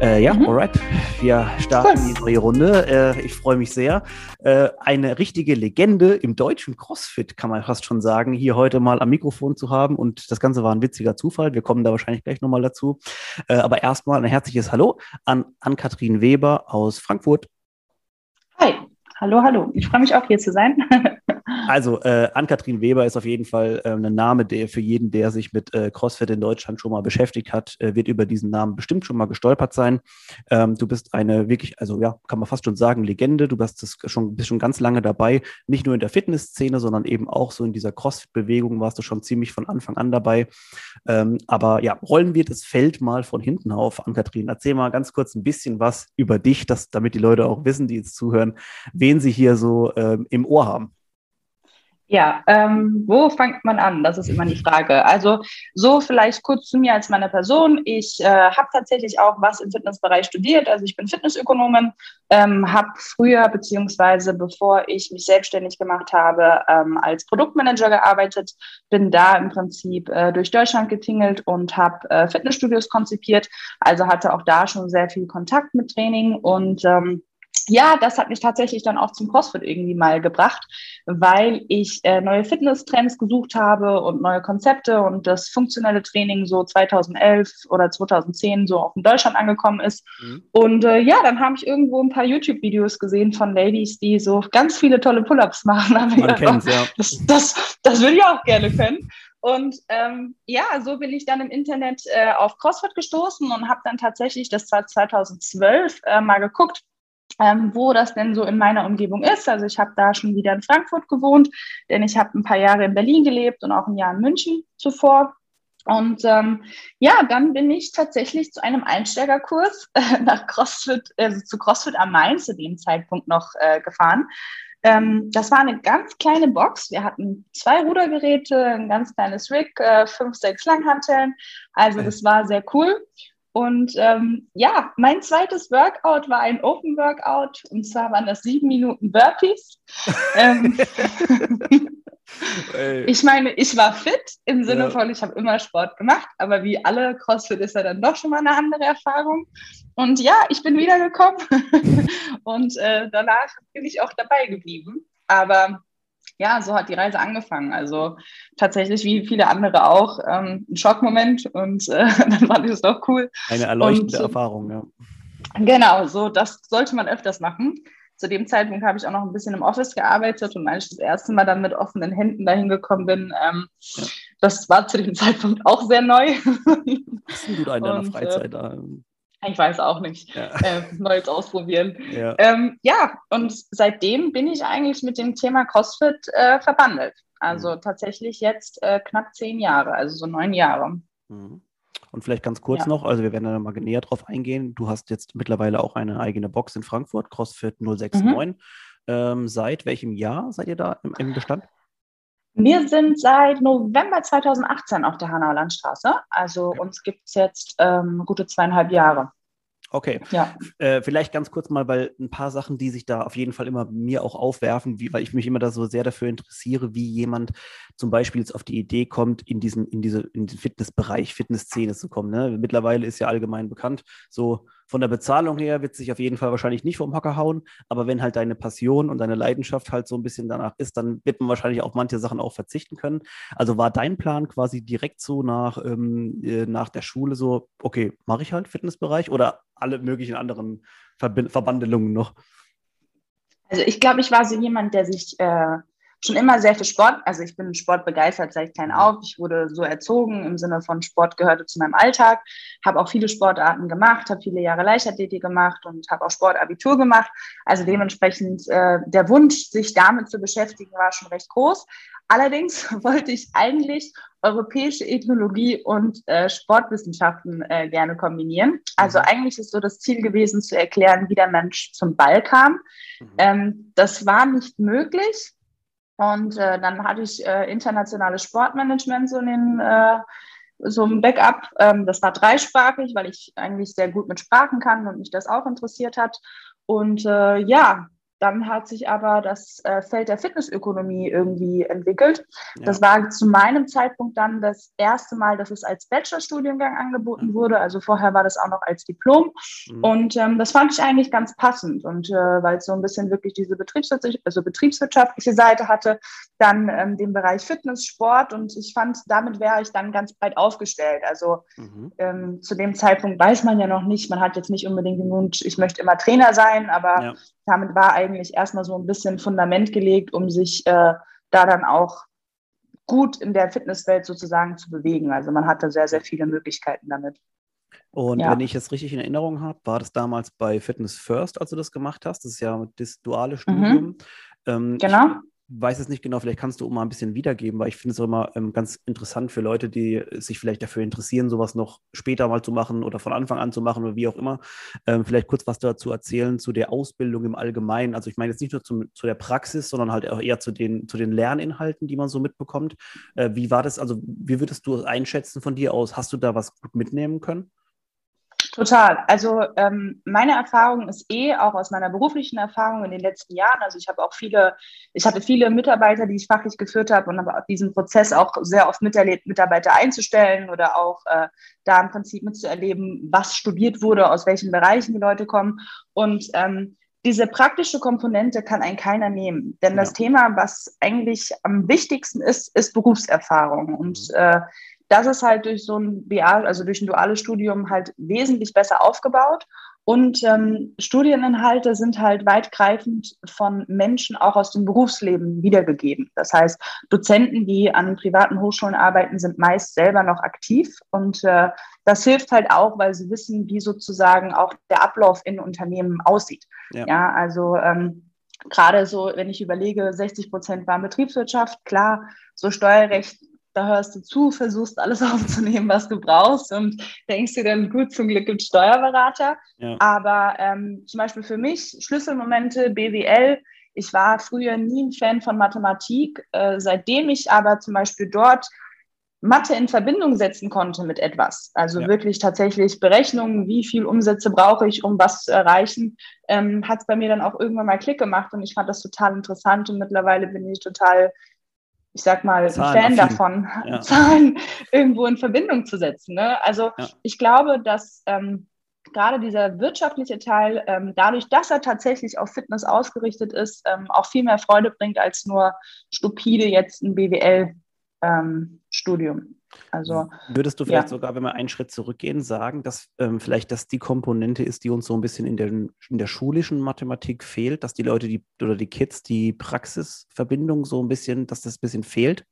Äh, ja, mhm. alright. Wir starten cool. die neue Runde. Äh, ich freue mich sehr. Äh, eine richtige Legende im deutschen CrossFit, kann man fast schon sagen, hier heute mal am Mikrofon zu haben. Und das Ganze war ein witziger Zufall. Wir kommen da wahrscheinlich gleich nochmal dazu. Äh, aber erstmal ein herzliches Hallo an Ann-Kathrin Weber aus Frankfurt. Hi, hallo, hallo. Ich freue mich auch hier zu sein. Also, äh, Ann-Kathrin Weber ist auf jeden Fall äh, ein Name, der für jeden, der sich mit äh, CrossFit in Deutschland schon mal beschäftigt hat, äh, wird über diesen Namen bestimmt schon mal gestolpert sein. Ähm, du bist eine wirklich, also ja, kann man fast schon sagen, Legende. Du bist, das schon, bist schon ganz lange dabei, nicht nur in der Fitnessszene, sondern eben auch so in dieser CrossFit-Bewegung warst du schon ziemlich von Anfang an dabei. Ähm, aber ja, rollen wir das Feld mal von hinten auf, Ann-Kathrin. Erzähl mal ganz kurz ein bisschen was über dich, dass, damit die Leute auch wissen, die jetzt zuhören, wen sie hier so ähm, im Ohr haben. Ja, ähm, wo fängt man an? Das ist immer die Frage. Also so vielleicht kurz zu mir als meine Person. Ich äh, habe tatsächlich auch was im Fitnessbereich studiert. Also ich bin Fitnessökonomin, ähm, habe früher beziehungsweise bevor ich mich selbstständig gemacht habe, ähm, als Produktmanager gearbeitet, bin da im Prinzip äh, durch Deutschland getingelt und habe äh, Fitnessstudios konzipiert. Also hatte auch da schon sehr viel Kontakt mit Training und ähm, ja, das hat mich tatsächlich dann auch zum CrossFit irgendwie mal gebracht, weil ich äh, neue Fitnesstrends gesucht habe und neue Konzepte und das funktionelle Training so 2011 oder 2010 so auch in Deutschland angekommen ist. Mhm. Und äh, ja, dann habe ich irgendwo ein paar YouTube-Videos gesehen von Ladies, die so ganz viele tolle Pull-ups machen. Man kennt's, ja. Das, das, das würde ich auch gerne können. Und ähm, ja, so bin ich dann im Internet äh, auf CrossFit gestoßen und habe dann tatsächlich, das war 2012, äh, mal geguckt, ähm, wo das denn so in meiner Umgebung ist. Also ich habe da schon wieder in Frankfurt gewohnt, denn ich habe ein paar Jahre in Berlin gelebt und auch ein Jahr in München zuvor. Und ähm, ja, dann bin ich tatsächlich zu einem Einsteigerkurs äh, nach CrossFit, also zu CrossFit am Main zu dem Zeitpunkt noch äh, gefahren. Ähm, das war eine ganz kleine Box. Wir hatten zwei Rudergeräte, ein ganz kleines Rig, äh, fünf, sechs Langhanteln. Also das war sehr cool. Und ähm, ja, mein zweites Workout war ein Open Workout und zwar waren das sieben Minuten Burpees. ähm, ich meine, ich war fit im Sinne ja. von, ich habe immer Sport gemacht, aber wie alle CrossFit ist ja dann doch schon mal eine andere Erfahrung. Und ja, ich bin wiedergekommen und äh, danach bin ich auch dabei geblieben. Aber ja, so hat die Reise angefangen. Also tatsächlich wie viele andere auch ähm, ein Schockmoment und äh, dann fand ich es doch cool. Eine erleuchtende und, Erfahrung, ja. Genau, so das sollte man öfters machen. Zu dem Zeitpunkt habe ich auch noch ein bisschen im Office gearbeitet und als ich das erste Mal dann mit offenen Händen dahin gekommen bin, ähm, ja. das war zu dem Zeitpunkt auch sehr neu. Was du da in deiner und, Freizeit äh, da? Ich weiß auch nicht. Ja. Äh, Neues ausprobieren. Ja. Ähm, ja, und seitdem bin ich eigentlich mit dem Thema CrossFit äh, verbandelt. Also mhm. tatsächlich jetzt äh, knapp zehn Jahre, also so neun Jahre. Mhm. Und vielleicht ganz kurz ja. noch, also wir werden da mal näher drauf eingehen. Du hast jetzt mittlerweile auch eine eigene Box in Frankfurt, CrossFit 069. Mhm. Ähm, seit welchem Jahr seid ihr da im, im Bestand? Wir sind seit November 2018 auf der Hanauer Landstraße. Also uns gibt es jetzt ähm, gute zweieinhalb Jahre. Okay. Ja. Äh, vielleicht ganz kurz mal, weil ein paar Sachen, die sich da auf jeden Fall immer mir auch aufwerfen, wie, weil ich mich immer da so sehr dafür interessiere, wie jemand zum Beispiel jetzt auf die Idee kommt, in diesen, in diese, in den Fitnessbereich, Fitnessszene zu kommen. Ne? Mittlerweile ist ja allgemein bekannt, so von der Bezahlung her wird sich auf jeden Fall wahrscheinlich nicht vom Hocker hauen, aber wenn halt deine Passion und deine Leidenschaft halt so ein bisschen danach ist, dann wird man wahrscheinlich auf manche Sachen auch verzichten können. Also war dein Plan quasi direkt so nach, ähm, äh, nach der Schule so, okay, mache ich halt Fitnessbereich oder alle möglichen anderen Verb Verbandelungen noch? Also ich glaube, ich war so jemand, der sich äh, schon immer sehr viel Sport, also ich bin sportbegeistert seit klein auf. Ich wurde so erzogen im Sinne von Sport gehörte zu meinem Alltag, habe auch viele Sportarten gemacht, habe viele Jahre Leichtathletik gemacht und habe auch Sportabitur gemacht. Also dementsprechend äh, der Wunsch, sich damit zu beschäftigen, war schon recht groß. Allerdings wollte ich eigentlich europäische Ethnologie und äh, Sportwissenschaften äh, gerne kombinieren. Also mhm. eigentlich ist so das Ziel gewesen, zu erklären, wie der Mensch zum Ball kam. Mhm. Ähm, das war nicht möglich Und äh, dann hatte ich äh, internationales Sportmanagement so in äh, so ein Backup. Ähm, das war dreisprachig, weil ich eigentlich sehr gut mit Sprachen kann und mich das auch interessiert hat. Und äh, ja, dann hat sich aber das äh, Feld der Fitnessökonomie irgendwie entwickelt. Ja. Das war zu meinem Zeitpunkt dann das erste Mal, dass es als Bachelorstudiengang angeboten mhm. wurde. Also vorher war das auch noch als Diplom. Mhm. Und ähm, das fand ich eigentlich ganz passend. Und äh, weil es so ein bisschen wirklich diese betriebswirtschaftliche, also betriebswirtschaftliche Seite hatte, dann ähm, den Bereich Fitness, Sport. Und ich fand, damit wäre ich dann ganz breit aufgestellt. Also mhm. ähm, zu dem Zeitpunkt weiß man ja noch nicht, man hat jetzt nicht unbedingt den Wunsch, ich möchte immer Trainer sein, aber ja damit war eigentlich erstmal so ein bisschen Fundament gelegt, um sich äh, da dann auch gut in der Fitnesswelt sozusagen zu bewegen. Also man hatte sehr, sehr viele Möglichkeiten damit. Und ja. wenn ich es richtig in Erinnerung habe, war das damals bei Fitness First, als du das gemacht hast. Das ist ja das duale mhm. Studium. Mhm. Ähm, genau. Ich, weiß es nicht genau, vielleicht kannst du mal ein bisschen wiedergeben, weil ich finde es immer ähm, ganz interessant für Leute, die sich vielleicht dafür interessieren, sowas noch später mal zu machen oder von Anfang an zu machen oder wie auch immer. Ähm, vielleicht kurz was dazu erzählen zu der Ausbildung im Allgemeinen. Also ich meine jetzt nicht nur zum, zu der Praxis, sondern halt auch eher zu den, zu den Lerninhalten, die man so mitbekommt. Äh, wie war das, also wie würdest du es einschätzen von dir aus? Hast du da was gut mitnehmen können? Total. Also ähm, meine Erfahrung ist eh auch aus meiner beruflichen Erfahrung in den letzten Jahren. Also ich habe auch viele, ich hatte viele Mitarbeiter, die ich fachlich geführt habe und habe diesen Prozess auch sehr oft miterlebt, Mitarbeiter einzustellen oder auch äh, da im Prinzip mitzuerleben, was studiert wurde, aus welchen Bereichen die Leute kommen. Und ähm, diese praktische Komponente kann ein keiner nehmen. Denn ja. das Thema, was eigentlich am wichtigsten ist, ist Berufserfahrung. Und mhm. äh, das ist halt durch so ein BA, also durch ein duales Studium halt wesentlich besser aufgebaut. Und ähm, Studieninhalte sind halt weitgreifend von Menschen auch aus dem Berufsleben wiedergegeben. Das heißt, Dozenten, die an privaten Hochschulen arbeiten, sind meist selber noch aktiv. Und äh, das hilft halt auch, weil sie wissen, wie sozusagen auch der Ablauf in Unternehmen aussieht. Ja, ja also ähm, gerade so, wenn ich überlege, 60 Prozent waren Betriebswirtschaft, klar, so Steuerrecht da hörst du zu, versuchst alles aufzunehmen, was du brauchst und denkst dir dann, gut, zum Glück gibt Steuerberater. Ja. Aber ähm, zum Beispiel für mich Schlüsselmomente, BWL, ich war früher nie ein Fan von Mathematik, äh, seitdem ich aber zum Beispiel dort Mathe in Verbindung setzen konnte mit etwas. Also ja. wirklich tatsächlich Berechnungen, wie viel Umsätze brauche ich, um was zu erreichen, ähm, hat es bei mir dann auch irgendwann mal Klick gemacht und ich fand das total interessant und mittlerweile bin ich total ich sag mal, Zahlen Fan davon, ja. Zahlen irgendwo in Verbindung zu setzen. Ne? Also ja. ich glaube, dass ähm, gerade dieser wirtschaftliche Teil, ähm, dadurch, dass er tatsächlich auf Fitness ausgerichtet ist, ähm, auch viel mehr Freude bringt als nur stupide jetzt ein BWL-Studium. Also, Würdest du vielleicht ja. sogar, wenn wir einen Schritt zurückgehen, sagen, dass ähm, vielleicht das die Komponente ist, die uns so ein bisschen in der, in der schulischen Mathematik fehlt, dass die Leute die, oder die Kids die Praxisverbindung so ein bisschen, dass das ein bisschen fehlt?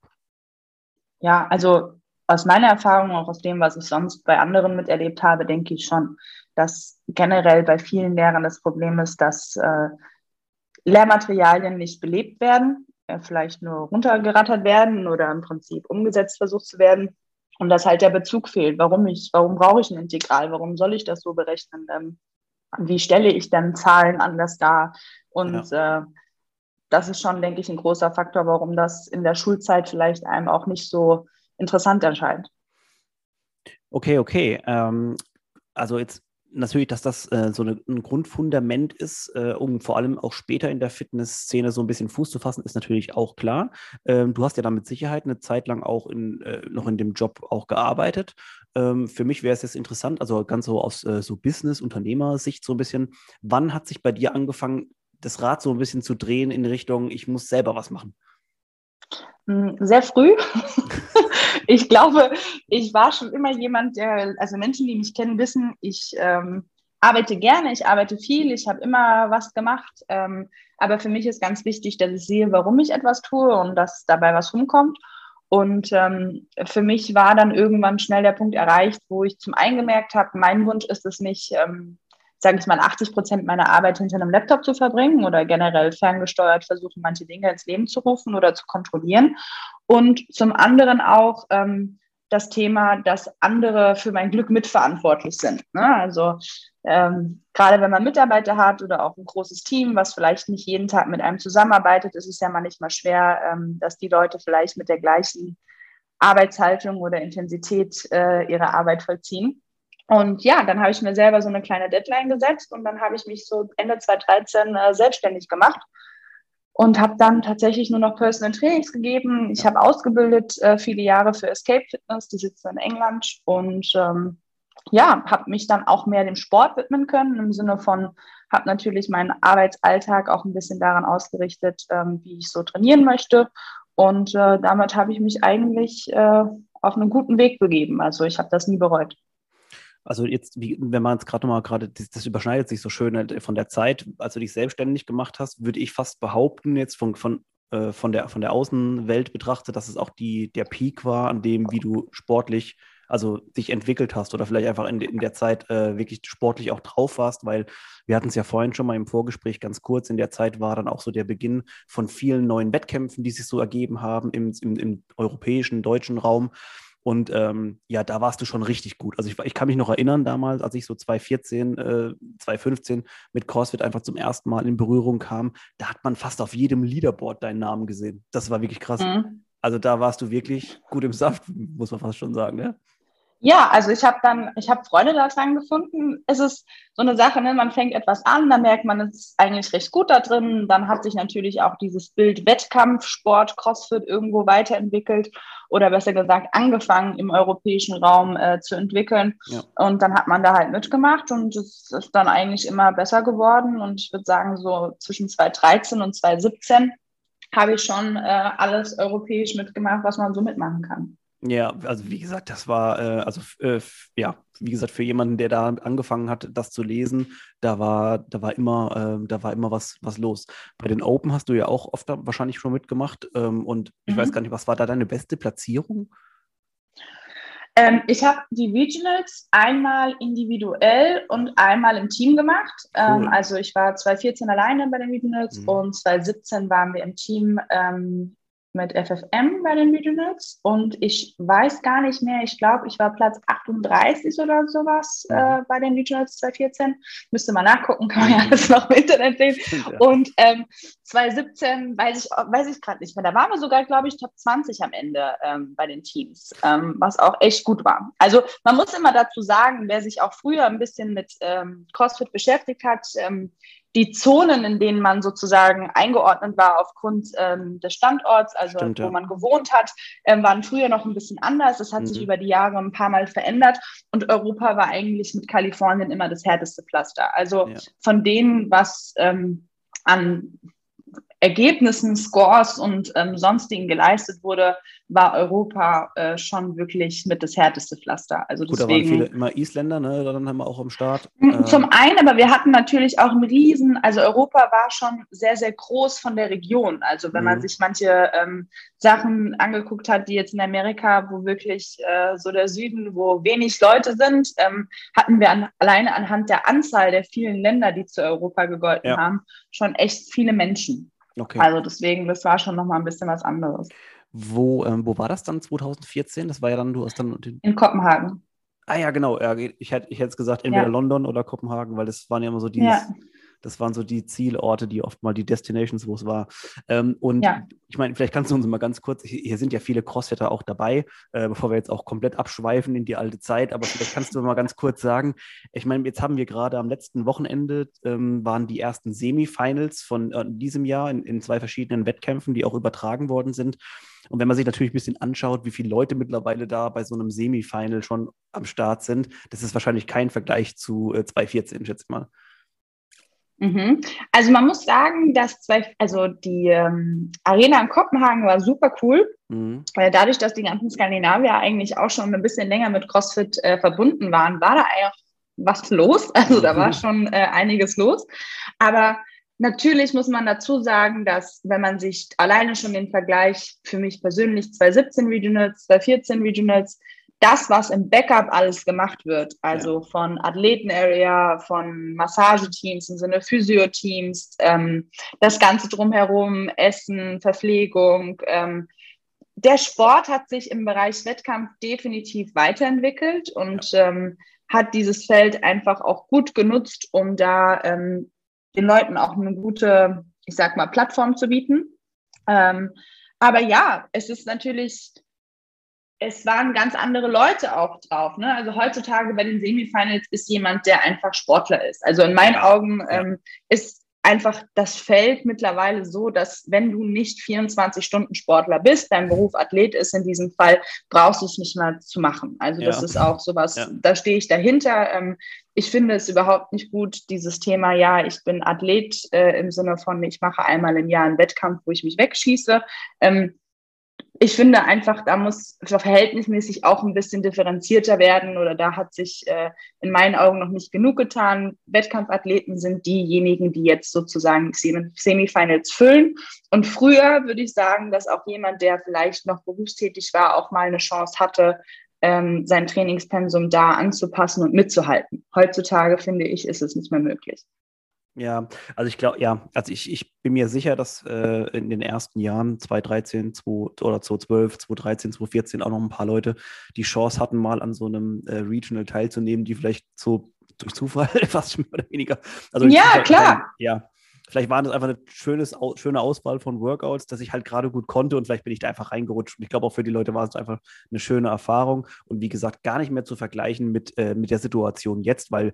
Ja, also aus meiner Erfahrung, auch aus dem, was ich sonst bei anderen miterlebt habe, denke ich schon, dass generell bei vielen Lehrern das Problem ist, dass äh, Lehrmaterialien nicht belebt werden vielleicht nur runtergerattert werden oder im Prinzip umgesetzt versucht zu werden. Und dass halt der Bezug fehlt. Warum ich, warum brauche ich ein Integral? Warum soll ich das so berechnen? Ähm, wie stelle ich dann Zahlen anders dar? Und ja. äh, das ist schon, denke ich, ein großer Faktor, warum das in der Schulzeit vielleicht einem auch nicht so interessant erscheint. Okay, okay. Ähm, also jetzt natürlich, dass das äh, so eine, ein Grundfundament ist, äh, um vor allem auch später in der Fitnessszene so ein bisschen Fuß zu fassen, ist natürlich auch klar. Ähm, du hast ja dann mit Sicherheit eine Zeit lang auch in, äh, noch in dem Job auch gearbeitet. Ähm, für mich wäre es jetzt interessant, also ganz so aus äh, so Business-Unternehmersicht so ein bisschen, wann hat sich bei dir angefangen, das Rad so ein bisschen zu drehen in Richtung, ich muss selber was machen? Hm, sehr früh. ich glaube, ich war schon immer jemand, der, also Menschen, die mich kennen, wissen, ich ähm, arbeite gerne, ich arbeite viel, ich habe immer was gemacht. Ähm, aber für mich ist ganz wichtig, dass ich sehe, warum ich etwas tue und dass dabei was rumkommt. Und ähm, für mich war dann irgendwann schnell der Punkt erreicht, wo ich zum einen gemerkt habe, mein Wunsch ist es nicht, ähm, sage ich mal, 80 Prozent meiner Arbeit hinter einem Laptop zu verbringen oder generell ferngesteuert versuchen, manche Dinge ins Leben zu rufen oder zu kontrollieren. Und zum anderen auch, ähm, das Thema, dass andere für mein Glück mitverantwortlich sind. Ne? Also ähm, gerade wenn man Mitarbeiter hat oder auch ein großes Team, was vielleicht nicht jeden Tag mit einem zusammenarbeitet, ist es ja manchmal schwer, ähm, dass die Leute vielleicht mit der gleichen Arbeitshaltung oder Intensität äh, ihre Arbeit vollziehen. Und ja, dann habe ich mir selber so eine kleine Deadline gesetzt und dann habe ich mich so Ende 2013 äh, selbstständig gemacht und habe dann tatsächlich nur noch Personal Trainings gegeben. Ich habe ausgebildet äh, viele Jahre für Escape Fitness, die sitzen in England und ähm, ja, habe mich dann auch mehr dem Sport widmen können im Sinne von, habe natürlich meinen Arbeitsalltag auch ein bisschen daran ausgerichtet, ähm, wie ich so trainieren möchte und äh, damit habe ich mich eigentlich äh, auf einen guten Weg begeben. Also ich habe das nie bereut. Also jetzt, wie, wenn man es gerade mal gerade, das, das, überschneidet sich so schön äh, von der Zeit, als du dich selbstständig gemacht hast, würde ich fast behaupten, jetzt von, von, äh, von, der, von der Außenwelt betrachtet, dass es auch die, der Peak war, an dem, wie du sportlich, also dich entwickelt hast oder vielleicht einfach in, in der Zeit äh, wirklich sportlich auch drauf warst, weil wir hatten es ja vorhin schon mal im Vorgespräch ganz kurz, in der Zeit war dann auch so der Beginn von vielen neuen Wettkämpfen, die sich so ergeben haben im, im, im europäischen, deutschen Raum. Und ähm, ja, da warst du schon richtig gut. Also ich, ich, kann mich noch erinnern damals, als ich so 2014, äh, 2015 mit CrossFit einfach zum ersten Mal in Berührung kam, da hat man fast auf jedem Leaderboard deinen Namen gesehen. Das war wirklich krass. Mhm. Also da warst du wirklich gut im Saft, muss man fast schon sagen, ne? Ja, also ich habe dann, ich habe Freude daran gefunden. Es ist so eine Sache, ne? man fängt etwas an, dann merkt man, es ist eigentlich recht gut da drin. Dann hat sich natürlich auch dieses Bild Wettkampfsport, CrossFit irgendwo weiterentwickelt oder besser gesagt angefangen im europäischen Raum äh, zu entwickeln. Ja. Und dann hat man da halt mitgemacht und es ist dann eigentlich immer besser geworden. Und ich würde sagen, so zwischen 2013 und 2017 habe ich schon äh, alles europäisch mitgemacht, was man so mitmachen kann. Ja, also wie gesagt, das war, äh, also äh, ja, wie gesagt, für jemanden, der da angefangen hat, das zu lesen, da war, da war immer, äh, da war immer was, was los. Bei den Open hast du ja auch oft wahrscheinlich schon mitgemacht. Ähm, und ich mhm. weiß gar nicht, was war da deine beste Platzierung? Ähm, ich habe die Regionals einmal individuell und einmal im Team gemacht. Ähm, cool. also ich war 2014 alleine bei den Regionals mhm. und 2017 waren wir im Team ähm, mit FFM bei den Regionals und ich weiß gar nicht mehr, ich glaube, ich war Platz 38 oder sowas äh, bei den Regionals 2014. Müsste mal nachgucken, kann man ja alles noch im Internet sehen. Ja. Und ähm, 2017 weiß ich, weiß ich gerade nicht mehr. Da waren wir sogar, glaube ich, Top 20 am Ende ähm, bei den Teams, ähm, was auch echt gut war. Also man muss immer dazu sagen, wer sich auch früher ein bisschen mit ähm, CrossFit beschäftigt hat, ähm, die Zonen, in denen man sozusagen eingeordnet war aufgrund ähm, des Standorts, also Stimmt, ja. wo man gewohnt hat, ähm, waren früher noch ein bisschen anders. Das hat mhm. sich über die Jahre ein paar Mal verändert und Europa war eigentlich mit Kalifornien immer das härteste Pflaster. Also ja. von denen, was ähm, an Ergebnissen, Scores und ähm, sonstigen geleistet wurde, war Europa äh, schon wirklich mit das härteste Pflaster. Also Gut, deswegen, da waren viele immer Isländer, ne? Dann haben wir auch am Start. Hm, zum einen, aber wir hatten natürlich auch einen Riesen, also Europa war schon sehr, sehr groß von der Region. Also wenn mhm. man sich manche ähm, Sachen angeguckt hat, die jetzt in Amerika, wo wirklich äh, so der Süden, wo wenig Leute sind, ähm, hatten wir an, alleine anhand der Anzahl der vielen Länder, die zu Europa gegolten ja. haben, schon echt viele Menschen. Okay. Also deswegen, das war schon nochmal ein bisschen was anderes. Wo, ähm, wo war das dann 2014? Das war ja dann, du hast dann. In Kopenhagen. Ah ja, genau. Ich hätte ich hätte gesagt, entweder ja. London oder Kopenhagen, weil das waren ja immer so dieses, ja. Das waren so die Zielorte, die oft mal die Destinations, wo es war. Ähm, und ja. ich meine, vielleicht kannst du uns mal ganz kurz, hier sind ja viele Crossfitter auch dabei, äh, bevor wir jetzt auch komplett abschweifen in die alte Zeit, aber vielleicht kannst du mal ganz kurz sagen, ich meine, jetzt haben wir gerade am letzten Wochenende, ähm, waren die ersten Semifinals von äh, diesem Jahr in, in zwei verschiedenen Wettkämpfen, die auch übertragen worden sind. Und wenn man sich natürlich ein bisschen anschaut, wie viele Leute mittlerweile da bei so einem Semifinal schon am Start sind, das ist wahrscheinlich kein Vergleich zu äh, 2014, schätze ich mal. Mhm. Also man muss sagen, dass zwei, also die ähm, Arena in Kopenhagen war super cool. Mhm. Weil dadurch, dass die ganzen Skandinavier eigentlich auch schon ein bisschen länger mit CrossFit äh, verbunden waren, war da eigentlich was los. Also da war mhm. schon äh, einiges los. Aber natürlich muss man dazu sagen, dass wenn man sich alleine schon den Vergleich für mich persönlich 2017 Regionals, 2014 Regionals, das, was im Backup alles gemacht wird, also ja. von Athleten-Area, von Massageteams im Sinne Physio-Teams, ähm, das Ganze drumherum, Essen, Verpflegung, ähm, der Sport hat sich im Bereich Wettkampf definitiv weiterentwickelt und ja. ähm, hat dieses Feld einfach auch gut genutzt, um da ähm, den Leuten auch eine gute, ich sag mal, Plattform zu bieten. Ähm, aber ja, es ist natürlich, es waren ganz andere Leute auch drauf. Ne? Also heutzutage bei den Semifinals ist jemand, der einfach Sportler ist. Also in meinen Augen ähm, ist einfach das Feld mittlerweile so, dass wenn du nicht 24 Stunden Sportler bist, dein Beruf Athlet ist in diesem Fall, brauchst du es nicht mal zu machen. Also ja. das ist auch sowas, ja. da stehe ich dahinter. Ähm, ich finde es überhaupt nicht gut, dieses Thema, ja, ich bin Athlet äh, im Sinne von, ich mache einmal im Jahr einen Wettkampf, wo ich mich wegschieße. Ähm, ich finde einfach, da muss verhältnismäßig auch ein bisschen differenzierter werden oder da hat sich äh, in meinen Augen noch nicht genug getan. Wettkampfathleten sind diejenigen, die jetzt sozusagen Semifinals füllen. Und früher würde ich sagen, dass auch jemand, der vielleicht noch berufstätig war, auch mal eine Chance hatte, ähm, sein Trainingspensum da anzupassen und mitzuhalten. Heutzutage finde ich, ist es nicht mehr möglich. Ja, also ich glaube, ja, also ich, ich bin mir sicher, dass äh, in den ersten Jahren, 2013, 2, oder 2012, 2013, 2014 auch noch ein paar Leute die Chance hatten, mal an so einem äh, Regional teilzunehmen, die vielleicht so durch Zufall fast mehr oder weniger. Also ja, Zufall, klar. ja, vielleicht war das einfach eine schönes, schöne Auswahl von Workouts, dass ich halt gerade gut konnte und vielleicht bin ich da einfach reingerutscht. Und ich glaube, auch für die Leute war es einfach eine schöne Erfahrung und wie gesagt, gar nicht mehr zu vergleichen mit, äh, mit der Situation jetzt, weil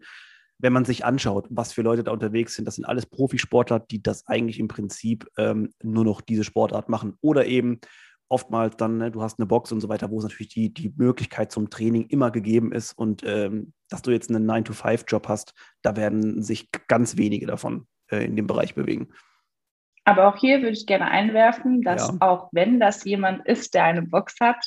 wenn man sich anschaut, was für Leute da unterwegs sind, das sind alles Profisportler, die das eigentlich im Prinzip ähm, nur noch diese Sportart machen. Oder eben oftmals dann, ne, du hast eine Box und so weiter, wo es natürlich die, die Möglichkeit zum Training immer gegeben ist. Und ähm, dass du jetzt einen 9-to-5-Job hast, da werden sich ganz wenige davon äh, in dem Bereich bewegen. Aber auch hier würde ich gerne einwerfen, dass ja. auch wenn das jemand ist, der eine Box hat,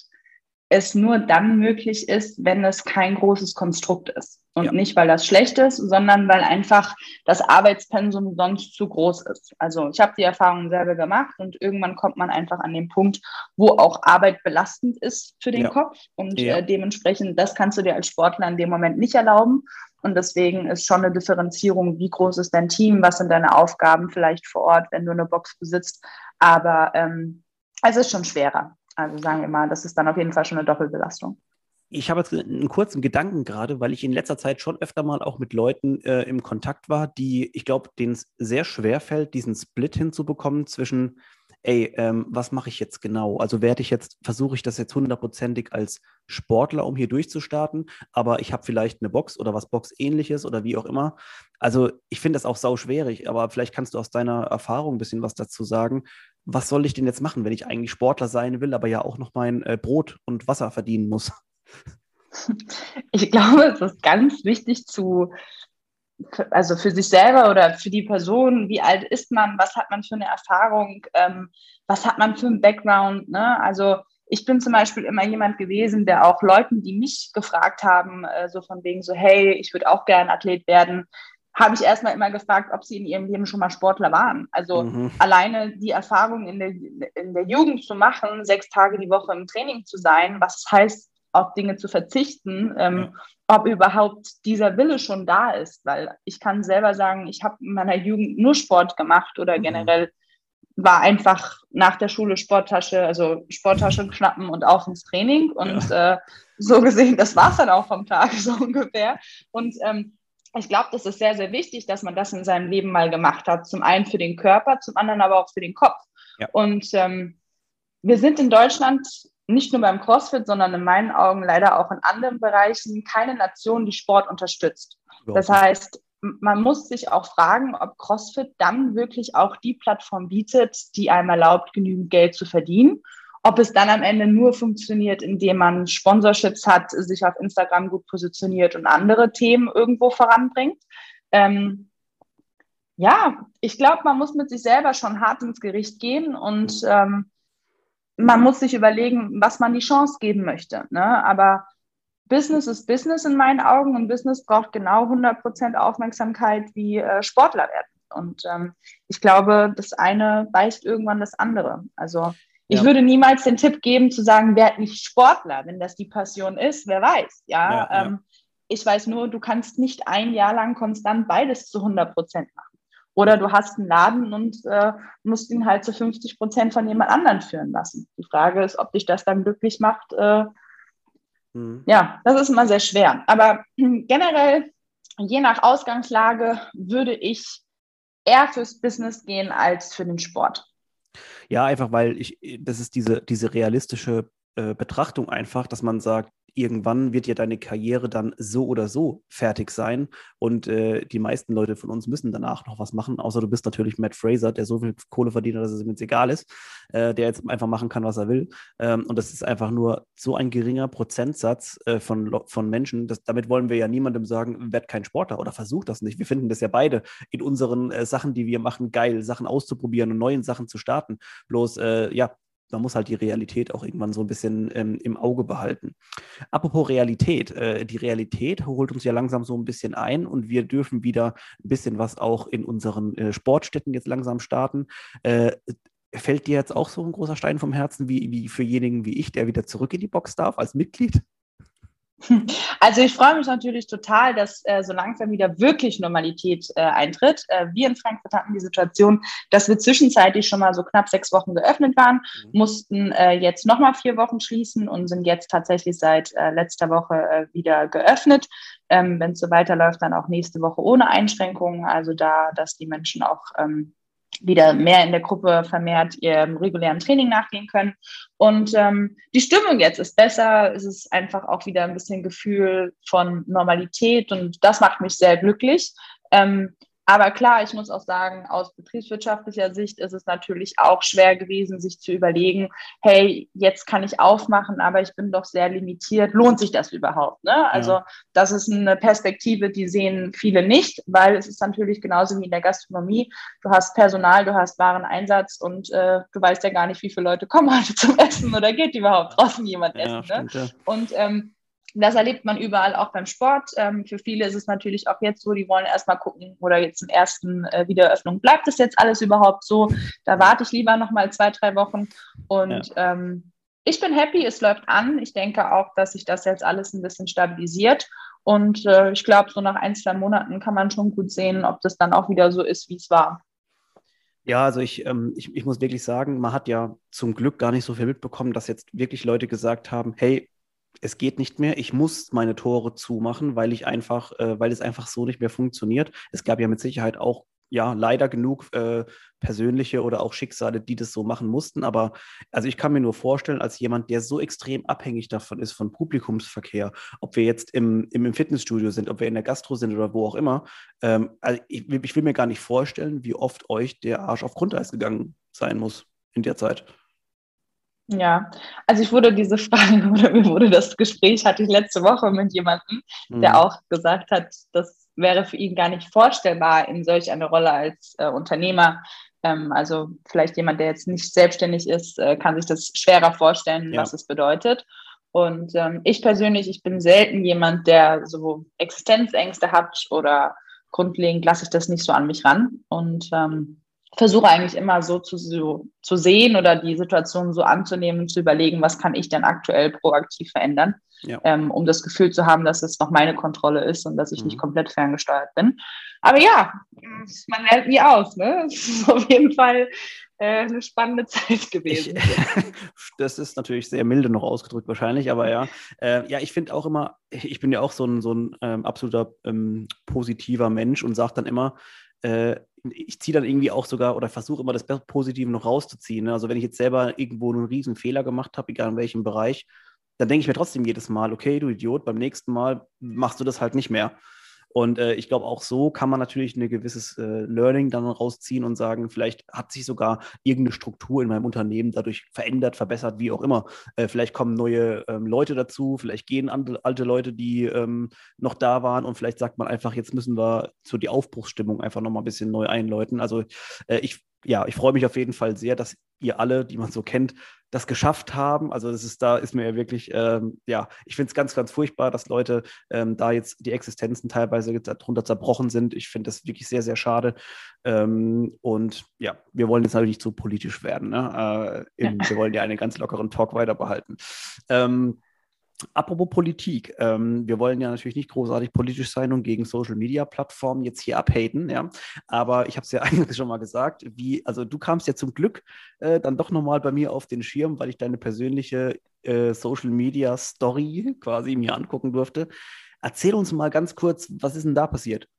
es nur dann möglich ist, wenn es kein großes Konstrukt ist. Und ja. nicht, weil das schlecht ist, sondern weil einfach das Arbeitspensum sonst zu groß ist. Also ich habe die Erfahrung selber gemacht und irgendwann kommt man einfach an den Punkt, wo auch Arbeit belastend ist für den ja. Kopf. Und ja. äh, dementsprechend, das kannst du dir als Sportler in dem Moment nicht erlauben. Und deswegen ist schon eine Differenzierung, wie groß ist dein Team, was sind deine Aufgaben vielleicht vor Ort, wenn du eine Box besitzt. Aber ähm, es ist schon schwerer. Also sagen wir mal, das ist dann auf jeden Fall schon eine Doppelbelastung. Ich habe jetzt einen kurzen Gedanken gerade, weil ich in letzter Zeit schon öfter mal auch mit Leuten äh, im Kontakt war, die, ich glaube, denen es sehr schwer fällt, diesen Split hinzubekommen zwischen, ey, ähm, was mache ich jetzt genau? Also werde ich jetzt, versuche ich das jetzt hundertprozentig als Sportler, um hier durchzustarten, aber ich habe vielleicht eine Box oder was Box-ähnliches oder wie auch immer. Also ich finde das auch sau schwierig, aber vielleicht kannst du aus deiner Erfahrung ein bisschen was dazu sagen was soll ich denn jetzt machen, wenn ich eigentlich Sportler sein will, aber ja auch noch mein äh, Brot und Wasser verdienen muss? Ich glaube, es ist ganz wichtig zu, also für sich selber oder für die Person, wie alt ist man, was hat man für eine Erfahrung, ähm, was hat man für einen Background. Ne? Also ich bin zum Beispiel immer jemand gewesen, der auch Leuten, die mich gefragt haben, äh, so von wegen so, hey, ich würde auch gerne Athlet werden, habe ich erstmal immer gefragt, ob sie in ihrem Leben schon mal Sportler waren. Also mhm. alleine die Erfahrung in der, in der Jugend zu machen, sechs Tage die Woche im Training zu sein, was heißt, auf Dinge zu verzichten, ähm, ob überhaupt dieser Wille schon da ist. Weil ich kann selber sagen, ich habe in meiner Jugend nur Sport gemacht oder mhm. generell war einfach nach der Schule Sporttasche, also Sporttasche schnappen und auf ins Training. Und ja. äh, so gesehen, das war es dann auch vom Tag so ungefähr. Und ähm, ich glaube, das ist sehr, sehr wichtig, dass man das in seinem Leben mal gemacht hat. Zum einen für den Körper, zum anderen aber auch für den Kopf. Ja. Und ähm, wir sind in Deutschland nicht nur beim CrossFit, sondern in meinen Augen leider auch in anderen Bereichen keine Nation, die Sport unterstützt. Das heißt, man muss sich auch fragen, ob CrossFit dann wirklich auch die Plattform bietet, die einem erlaubt, genügend Geld zu verdienen ob es dann am Ende nur funktioniert, indem man Sponsorships hat, sich auf Instagram gut positioniert und andere Themen irgendwo voranbringt. Ähm, ja, ich glaube, man muss mit sich selber schon hart ins Gericht gehen und ähm, man muss sich überlegen, was man die Chance geben möchte. Ne? Aber Business ist Business in meinen Augen und Business braucht genau 100% Aufmerksamkeit wie äh, Sportler werden. Und ähm, ich glaube, das eine beißt irgendwann das andere. Also ich ja. würde niemals den Tipp geben, zu sagen, werd nicht Sportler, wenn das die Passion ist, wer weiß. Ja, ja, ja. Ähm, ich weiß nur, du kannst nicht ein Jahr lang konstant beides zu 100 Prozent machen. Oder du hast einen Laden und äh, musst ihn halt zu 50 Prozent von jemand anderen führen lassen. Die Frage ist, ob dich das dann glücklich macht. Äh, mhm. Ja, das ist immer sehr schwer. Aber generell, je nach Ausgangslage, würde ich eher fürs Business gehen als für den Sport. Ja, einfach weil ich, das ist diese, diese realistische äh, Betrachtung einfach, dass man sagt, irgendwann wird ja deine Karriere dann so oder so fertig sein und äh, die meisten Leute von uns müssen danach noch was machen, außer du bist natürlich Matt Fraser, der so viel Kohle verdient, dass es ihm jetzt egal ist, äh, der jetzt einfach machen kann, was er will. Ähm, und das ist einfach nur so ein geringer Prozentsatz äh, von, von Menschen. Das, damit wollen wir ja niemandem sagen, werd kein Sportler oder versuch das nicht. Wir finden das ja beide in unseren äh, Sachen, die wir machen, geil, Sachen auszuprobieren und neuen Sachen zu starten. Bloß, äh, ja, man muss halt die Realität auch irgendwann so ein bisschen ähm, im Auge behalten. Apropos Realität, äh, die Realität holt uns ja langsam so ein bisschen ein und wir dürfen wieder ein bisschen was auch in unseren äh, Sportstätten jetzt langsam starten. Äh, fällt dir jetzt auch so ein großer Stein vom Herzen wie, wie für jenigen wie ich, der wieder zurück in die Box darf als Mitglied? Also ich freue mich natürlich total, dass äh, so langsam wieder wirklich Normalität äh, eintritt. Äh, wir in Frankfurt hatten die Situation, dass wir zwischenzeitlich schon mal so knapp sechs Wochen geöffnet waren, mhm. mussten äh, jetzt nochmal vier Wochen schließen und sind jetzt tatsächlich seit äh, letzter Woche äh, wieder geöffnet. Ähm, Wenn es so weiterläuft, dann auch nächste Woche ohne Einschränkungen. Also da, dass die Menschen auch ähm, wieder mehr in der Gruppe vermehrt ihrem regulären Training nachgehen können. Und ähm, die Stimmung jetzt ist besser. Es ist einfach auch wieder ein bisschen Gefühl von Normalität und das macht mich sehr glücklich. Ähm, aber klar, ich muss auch sagen, aus betriebswirtschaftlicher Sicht ist es natürlich auch schwer gewesen, sich zu überlegen, hey, jetzt kann ich aufmachen, aber ich bin doch sehr limitiert. Lohnt sich das überhaupt? Ne? Also ja. das ist eine Perspektive, die sehen viele nicht, weil es ist natürlich genauso wie in der Gastronomie. Du hast Personal, du hast Wareneinsatz und äh, du weißt ja gar nicht, wie viele Leute kommen heute zum Essen oder geht überhaupt draußen jemand ja, essen. Ne? Stimmt, ja. Und ähm, das erlebt man überall auch beim Sport. Ähm, für viele ist es natürlich auch jetzt so, die wollen erstmal gucken oder jetzt im ersten äh, Wiedereröffnung, bleibt es jetzt alles überhaupt so? Da warte ich lieber nochmal zwei, drei Wochen. Und ja. ähm, ich bin happy, es läuft an. Ich denke auch, dass sich das jetzt alles ein bisschen stabilisiert. Und äh, ich glaube, so nach ein, zwei Monaten kann man schon gut sehen, ob das dann auch wieder so ist, wie es war. Ja, also ich, ähm, ich, ich muss wirklich sagen, man hat ja zum Glück gar nicht so viel mitbekommen, dass jetzt wirklich Leute gesagt haben, hey, es geht nicht mehr, ich muss meine Tore zumachen, weil ich einfach, äh, weil es einfach so nicht mehr funktioniert. Es gab ja mit Sicherheit auch ja, leider genug äh, persönliche oder auch Schicksale, die das so machen mussten. Aber also ich kann mir nur vorstellen, als jemand, der so extrem abhängig davon ist, von Publikumsverkehr, ob wir jetzt im, im, Fitnessstudio sind, ob wir in der Gastro sind oder wo auch immer, ähm, also ich, ich will mir gar nicht vorstellen, wie oft euch der Arsch auf Grundeis gegangen sein muss in der Zeit. Ja, also ich wurde diese Frage oder mir wurde das Gespräch, hatte ich letzte Woche mit jemandem, mhm. der auch gesagt hat, das wäre für ihn gar nicht vorstellbar in solch eine Rolle als äh, Unternehmer. Ähm, also vielleicht jemand, der jetzt nicht selbstständig ist, äh, kann sich das schwerer vorstellen, ja. was es bedeutet. Und ähm, ich persönlich, ich bin selten jemand, der so Existenzängste hat oder grundlegend lasse ich das nicht so an mich ran. Und ähm, versuche eigentlich immer so zu, so zu sehen oder die Situation so anzunehmen, zu überlegen, was kann ich denn aktuell proaktiv verändern, ja. ähm, um das Gefühl zu haben, dass es noch meine Kontrolle ist und dass ich mhm. nicht komplett ferngesteuert bin. Aber ja, man lernt nie aus. Ne? Es ist auf jeden Fall äh, eine spannende Zeit gewesen. Ich, das ist natürlich sehr milde noch ausgedrückt wahrscheinlich, aber ja. Äh, ja, ich finde auch immer, ich bin ja auch so ein, so ein ähm, absoluter ähm, positiver Mensch und sage dann immer, äh, ich ziehe dann irgendwie auch sogar oder versuche immer das Positive noch rauszuziehen. Ne? Also wenn ich jetzt selber irgendwo einen riesen Fehler gemacht habe, egal in welchem Bereich, dann denke ich mir trotzdem jedes Mal, okay, du Idiot, beim nächsten Mal machst du das halt nicht mehr. Und äh, ich glaube, auch so kann man natürlich ein gewisses äh, Learning dann rausziehen und sagen, vielleicht hat sich sogar irgendeine Struktur in meinem Unternehmen dadurch verändert, verbessert, wie auch immer. Äh, vielleicht kommen neue ähm, Leute dazu, vielleicht gehen alte Leute, die ähm, noch da waren und vielleicht sagt man einfach, jetzt müssen wir so die Aufbruchsstimmung einfach nochmal ein bisschen neu einläuten. Also äh, ich, ja, ich freue mich auf jeden Fall sehr, dass ihr alle, die man so kennt, das geschafft haben. Also das ist, da ist mir ja wirklich, ähm, ja, ich finde es ganz, ganz furchtbar, dass Leute ähm, da jetzt die Existenzen teilweise darunter zerbrochen sind. Ich finde das wirklich sehr, sehr schade. Ähm, und ja, wir wollen jetzt natürlich nicht zu politisch werden. Ne? Äh, im, ja. Wir wollen ja einen ganz lockeren Talk weiter behalten. Apropos Politik, ähm, wir wollen ja natürlich nicht großartig politisch sein und gegen Social Media Plattformen jetzt hier abhaten, ja. Aber ich habe es ja eigentlich schon mal gesagt, wie, also du kamst ja zum Glück äh, dann doch nochmal bei mir auf den Schirm, weil ich deine persönliche äh, Social Media Story quasi mir angucken durfte. Erzähl uns mal ganz kurz, was ist denn da passiert?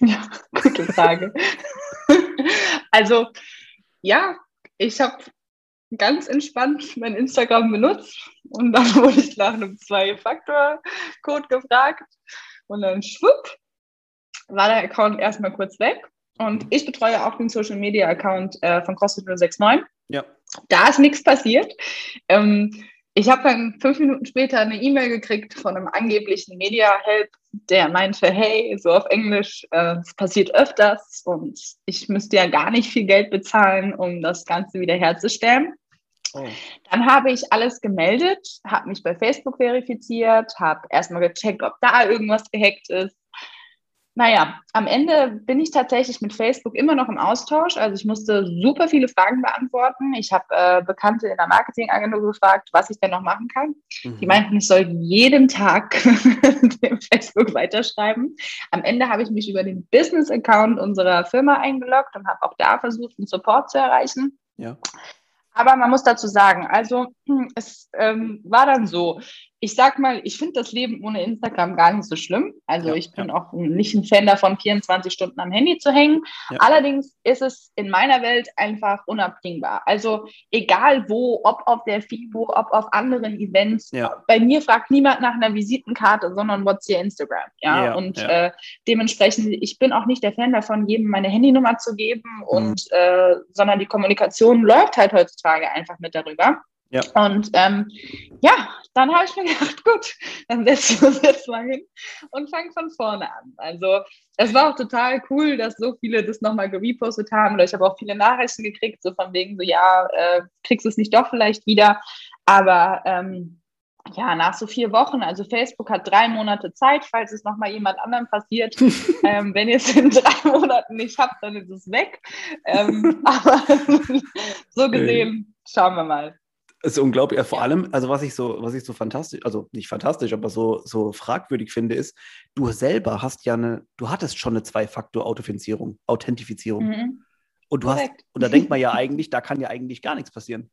Ja, gute Frage. also, ja, ich habe ganz entspannt mein Instagram benutzt und dann wurde ich nach einem Zwei-Faktor-Code gefragt und dann schwupp war der Account erstmal kurz weg. Und ich betreue auch den Social Media Account äh, von CrossFit 069. Ja. Da ist nichts passiert. Ähm, ich habe dann fünf Minuten später eine E-Mail gekriegt von einem angeblichen Media Help, der meinte, hey, so auf Englisch, äh, es passiert öfters und ich müsste ja gar nicht viel Geld bezahlen, um das Ganze wieder herzustellen. Oh. Dann habe ich alles gemeldet, habe mich bei Facebook verifiziert, habe erstmal gecheckt, ob da irgendwas gehackt ist, naja, am Ende bin ich tatsächlich mit Facebook immer noch im Austausch. Also ich musste super viele Fragen beantworten. Ich habe äh, Bekannte in der Marketingagentur gefragt, was ich denn noch machen kann. Mhm. Die meinten, ich soll jeden Tag dem Facebook weiterschreiben. Am Ende habe ich mich über den Business-Account unserer Firma eingeloggt und habe auch da versucht, einen Support zu erreichen. Ja. Aber man muss dazu sagen, also hm, es ähm, war dann so, ich sag mal, ich finde das Leben ohne Instagram gar nicht so schlimm. Also ja, ich bin ja. auch nicht ein Fan davon, 24 Stunden am Handy zu hängen. Ja. Allerdings ist es in meiner Welt einfach unabdingbar. Also egal wo, ob auf der FIBO, ob auf anderen Events, bei mir fragt niemand nach einer Visitenkarte, sondern what's your Instagram? Ja, und Äh, dementsprechend, ich bin auch nicht der Fan davon, jedem meine Handynummer zu geben mhm. und äh, sondern die Kommunikation läuft halt heutzutage einfach mit darüber. Ja. Und ähm, ja, dann habe ich mir gedacht, gut, dann setzen wir uns jetzt mal hin und fangen von vorne an. Also es war auch total cool, dass so viele das nochmal gerepostet haben. Oder ich habe auch viele Nachrichten gekriegt, so von wegen so, ja, äh, kriegst du es nicht doch vielleicht wieder. Aber ähm, ja, nach so vier Wochen, also Facebook hat drei Monate Zeit, falls es nochmal jemand anderem passiert. ähm, wenn ihr es in drei Monaten nicht habt, dann ist es weg. Ähm, aber so gesehen, schauen wir mal. Es ist unglaublich. Vor allem, also was ich so, was ich so fantastisch, also nicht fantastisch, aber so, so fragwürdig finde, ist, du selber hast ja eine, du hattest schon eine Zwei-Faktor-Authentifizierung, Authentifizierung. Mhm. Und du Korrekt. hast, und da denkt man ja eigentlich, da kann ja eigentlich gar nichts passieren.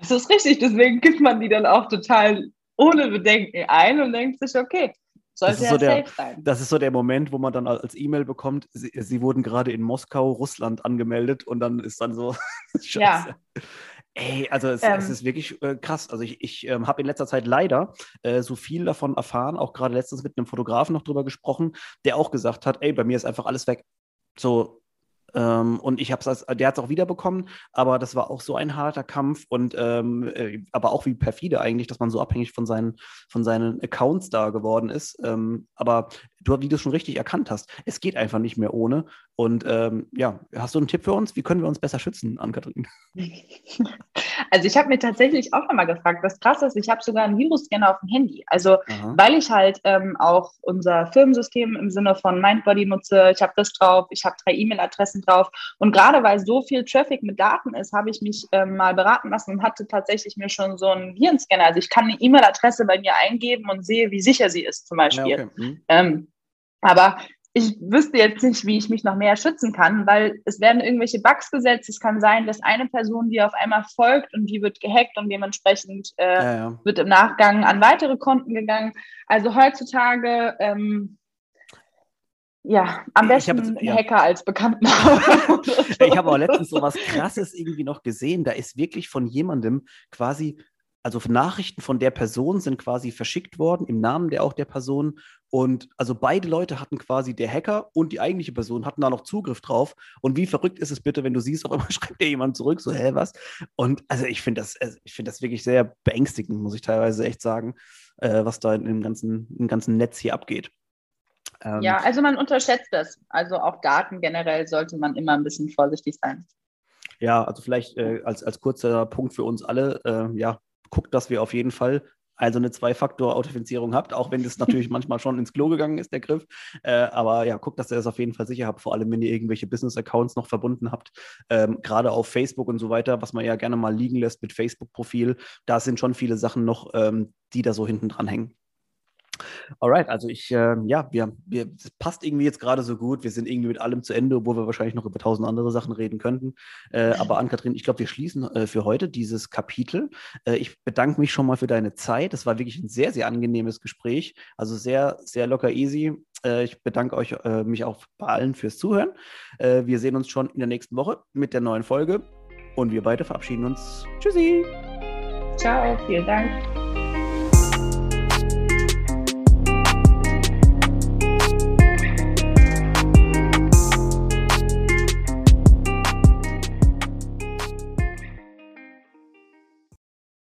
Das ist richtig, deswegen gibt man die dann auch total ohne Bedenken ein und denkt sich, okay, sollte das ist, so der, das ist so der Moment, wo man dann als E-Mail bekommt, sie, sie, wurden gerade in Moskau, Russland angemeldet und dann ist dann so, Scheiße. Ja. Ey, also es, ähm, es ist wirklich äh, krass. Also ich, ich ähm, habe in letzter Zeit leider äh, so viel davon erfahren, auch gerade letztens mit einem Fotografen noch drüber gesprochen, der auch gesagt hat, ey, bei mir ist einfach alles weg. So, ähm, und ich habe es, der hat es auch wiederbekommen, aber das war auch so ein harter Kampf und ähm, äh, aber auch wie perfide eigentlich, dass man so abhängig von seinen, von seinen Accounts da geworden ist. Ähm, aber du, wie du schon richtig erkannt hast, es geht einfach nicht mehr ohne. Und ähm, ja, hast du einen Tipp für uns? Wie können wir uns besser schützen, Ann-Kathrin? Also ich habe mir tatsächlich auch nochmal gefragt, was krass ist, ich habe sogar einen Virusscanner auf dem Handy. Also Aha. weil ich halt ähm, auch unser Firmensystem im Sinne von Mindbody nutze, ich habe das drauf, ich habe drei E-Mail-Adressen drauf. Und gerade weil so viel Traffic mit Daten ist, habe ich mich ähm, mal beraten lassen und hatte tatsächlich mir schon so einen Virenscanner. Also ich kann eine E-Mail-Adresse bei mir eingeben und sehe, wie sicher sie ist zum Beispiel. Ja, okay. mhm. ähm, aber ich wüsste jetzt nicht, wie ich mich noch mehr schützen kann, weil es werden irgendwelche Bugs gesetzt. Es kann sein, dass eine Person die auf einmal folgt und die wird gehackt und dementsprechend äh, ja, ja. wird im Nachgang an weitere Konten gegangen. Also heutzutage, ähm, ja, am besten hab, ja. Hacker als Bekannten. ich habe auch letztens so was Krasses irgendwie noch gesehen. Da ist wirklich von jemandem quasi also Nachrichten von der Person sind quasi verschickt worden im Namen der auch der Person und also beide Leute hatten quasi der Hacker und die eigentliche Person hatten da noch Zugriff drauf und wie verrückt ist es bitte, wenn du siehst, auf einmal schreibt dir jemand zurück, so hä was? Und also ich finde das also ich finde das wirklich sehr beängstigend, muss ich teilweise echt sagen, äh, was da im ganzen im ganzen Netz hier abgeht. Ähm, ja, also man unterschätzt das. Also auch Daten generell sollte man immer ein bisschen vorsichtig sein. Ja, also vielleicht äh, als, als kurzer Punkt für uns alle, äh, ja, guckt, dass wir auf jeden Fall also eine Zwei-Faktor-Authentifizierung habt, auch wenn das natürlich manchmal schon ins Klo gegangen ist, der Griff. Äh, aber ja, guckt, dass ihr das auf jeden Fall sicher habt, vor allem wenn ihr irgendwelche Business-Accounts noch verbunden habt, ähm, gerade auf Facebook und so weiter, was man ja gerne mal liegen lässt mit Facebook-Profil. Da sind schon viele Sachen noch, ähm, die da so hinten dran hängen. Alright, also ich, äh, ja, wir, wir, passt irgendwie jetzt gerade so gut. Wir sind irgendwie mit allem zu Ende, obwohl wir wahrscheinlich noch über tausend andere Sachen reden könnten. Äh, aber Ann-Kathrin, ich glaube, wir schließen äh, für heute dieses Kapitel. Äh, ich bedanke mich schon mal für deine Zeit. Das war wirklich ein sehr, sehr angenehmes Gespräch. Also sehr, sehr locker easy. Äh, ich bedanke euch, äh, mich auch bei allen fürs Zuhören. wir sehen uns schon in der nächsten Woche mit der neuen Folge. Und wir beide verabschieden uns. Tschüssi. Ciao, vielen Dank.